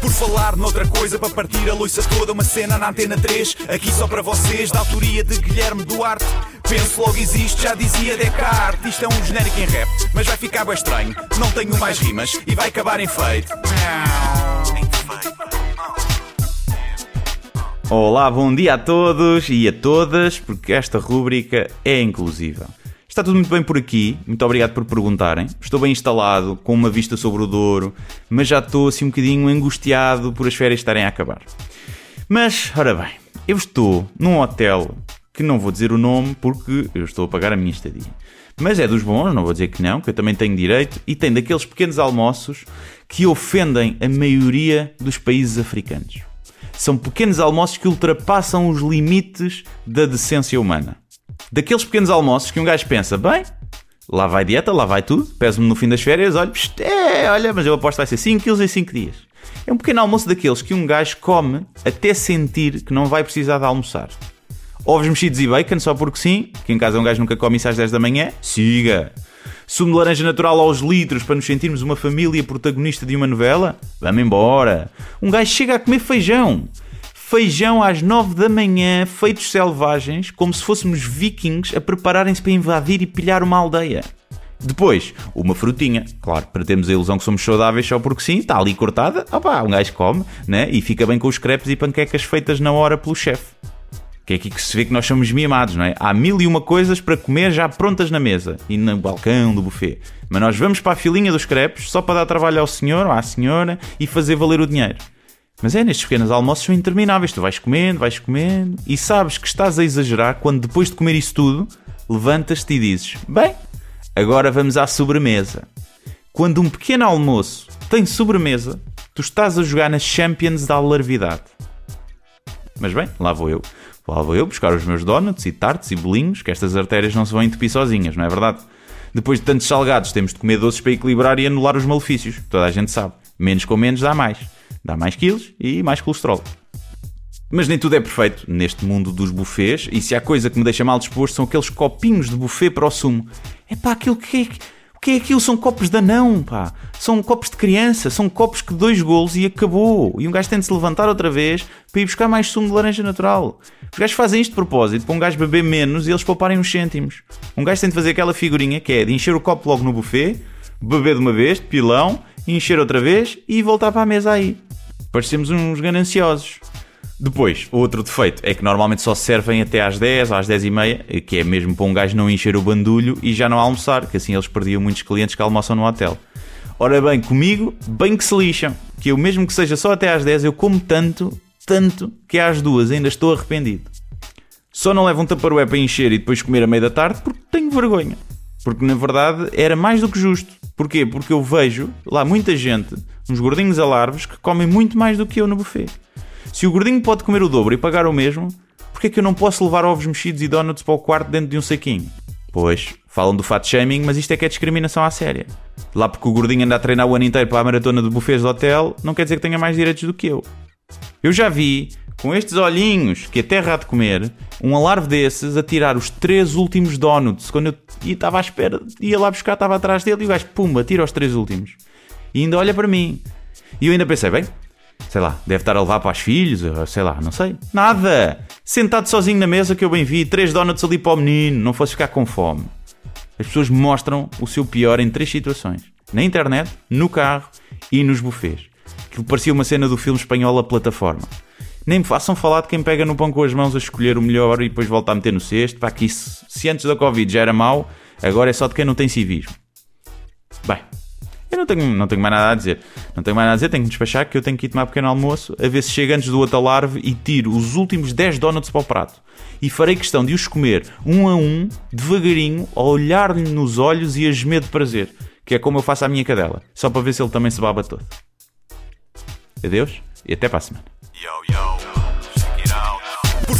Por falar noutra coisa, para partir a loiça toda, uma cena na antena 3, aqui só para vocês, da autoria de Guilherme Duarte. Penso logo existe, já dizia Descartes. Isto é um genérico em rap, mas vai ficar bem estranho. Não tenho mais rimas e vai acabar em feito. Olá, bom dia a todos e a todas, porque esta rúbrica é inclusiva. Está tudo muito bem por aqui, muito obrigado por perguntarem. Estou bem instalado, com uma vista sobre o Douro, mas já estou assim um bocadinho angustiado por as férias estarem a acabar. Mas, ora bem, eu estou num hotel que não vou dizer o nome porque eu estou a pagar a minha estadia. Mas é dos bons, não vou dizer que não, que eu também tenho direito, e tem daqueles pequenos almoços que ofendem a maioria dos países africanos. São pequenos almoços que ultrapassam os limites da decência humana. Daqueles pequenos almoços que um gajo pensa, bem, lá vai dieta, lá vai tudo, peso-me no fim das férias, olha, é, olha, mas eu aposto que vai ser 5 kg em 5 dias. É um pequeno almoço daqueles que um gajo come até sentir que não vai precisar de almoçar. Ovos mexidos e bacon, só porque sim, que em casa um gajo nunca come isso às 10 da manhã, siga. Sumo de laranja natural aos litros para nos sentirmos uma família protagonista de uma novela? Vamos embora. Um gajo chega a comer feijão. Feijão às 9 da manhã, feitos selvagens, como se fôssemos vikings a prepararem-se para invadir e pilhar uma aldeia. Depois, uma frutinha, claro, para termos a ilusão que somos saudáveis só porque sim, está ali cortada, opá, um gajo come, né? E fica bem com os crepes e panquecas feitas na hora pelo chefe. Que é aqui que se vê que nós somos mimados, não é? Há mil e uma coisas para comer já prontas na mesa e no balcão do buffet. Mas nós vamos para a filinha dos crepes só para dar trabalho ao senhor ou à senhora e fazer valer o dinheiro. Mas é, nestes pequenos almoços são intermináveis. Tu vais comendo, vais comendo e sabes que estás a exagerar quando depois de comer isso tudo, levantas-te e dizes: Bem, agora vamos à sobremesa. Quando um pequeno almoço tem sobremesa, tu estás a jogar nas Champions da alarvidade. Mas bem, lá vou eu. Lá vou eu buscar os meus donuts e tartes e bolinhos, que estas artérias não se vão entupir sozinhas, não é verdade? Depois de tantos salgados, temos de comer doces para equilibrar e anular os malefícios. Toda a gente sabe. Menos com menos dá mais. Dá mais quilos e mais colesterol. Mas nem tudo é perfeito neste mundo dos buffets, e se há coisa que me deixa mal disposto são aqueles copinhos de buffet para o sumo. É pá, aquilo que é, o que é aquilo? São copos de anão, pá. São copos de criança, são copos que dois golos e acabou. E um gajo tem de se levantar outra vez para ir buscar mais sumo de laranja natural. Os gajos fazem isto de propósito para um gajo beber menos e eles pouparem uns cêntimos. Um gajo tem de fazer aquela figurinha que é de encher o copo logo no buffet, beber de uma vez, de pilão, encher outra vez e voltar para a mesa aí. Parecemos uns gananciosos. Depois, outro defeito é que normalmente só servem até às 10 ou às 10 e meia, que é mesmo para um gajo não encher o bandulho e já não almoçar, que assim eles perdiam muitos clientes que almoçam no hotel. Ora bem, comigo, bem que se lixam, que eu mesmo que seja só até às 10, eu como tanto, tanto, que às duas ainda estou arrependido. Só não levo um taparoé para encher e depois comer a meia da tarde porque tenho vergonha. Porque na verdade era mais do que justo. Porquê? Porque eu vejo lá muita gente, uns gordinhos alarves, que comem muito mais do que eu no buffet. Se o gordinho pode comer o dobro e pagar o mesmo, porquê é que eu não posso levar ovos mexidos e donuts para o quarto dentro de um saquinho? Pois, falam do fat shaming, mas isto é que é discriminação à séria. Lá porque o gordinho anda a treinar o ano inteiro para a maratona de buffets do hotel, não quer dizer que tenha mais direitos do que eu. Eu já vi, com estes olhinhos que até há de comer, um alarve desses a tirar os três últimos donuts. Quando eu estava à espera, ia lá buscar, estava atrás dele e o gajo, pumba, tira os três últimos. E ainda olha para mim. E eu ainda pensei, bem, sei lá, deve estar a levar para os filhos, sei lá, não sei. Nada! Sentado sozinho na mesa que eu bem vi, três donuts ali para o menino, não fosse ficar com fome. As pessoas mostram o seu pior em três situações: na internet, no carro e nos buffets. Aquilo parecia uma cena do filme espanhol A Plataforma. Nem me façam falar de quem pega no pão com as mãos a escolher o melhor e depois volta a meter no cesto. Pá, que isso, se antes da Covid já era mau, agora é só de quem não tem civismo. Bem, eu não tenho, não tenho mais nada a dizer. Não tenho mais nada a dizer, tenho que despachar que eu tenho que ir tomar um pequeno almoço, a ver se chego antes do outro alarve e tiro os últimos 10 donuts para o prato. E farei questão de os comer um a um, devagarinho, a olhar-lhe nos olhos e a gemer de prazer. Que é como eu faço à minha cadela. Só para ver se ele também se baba todo. Adeus e até para a semana. Por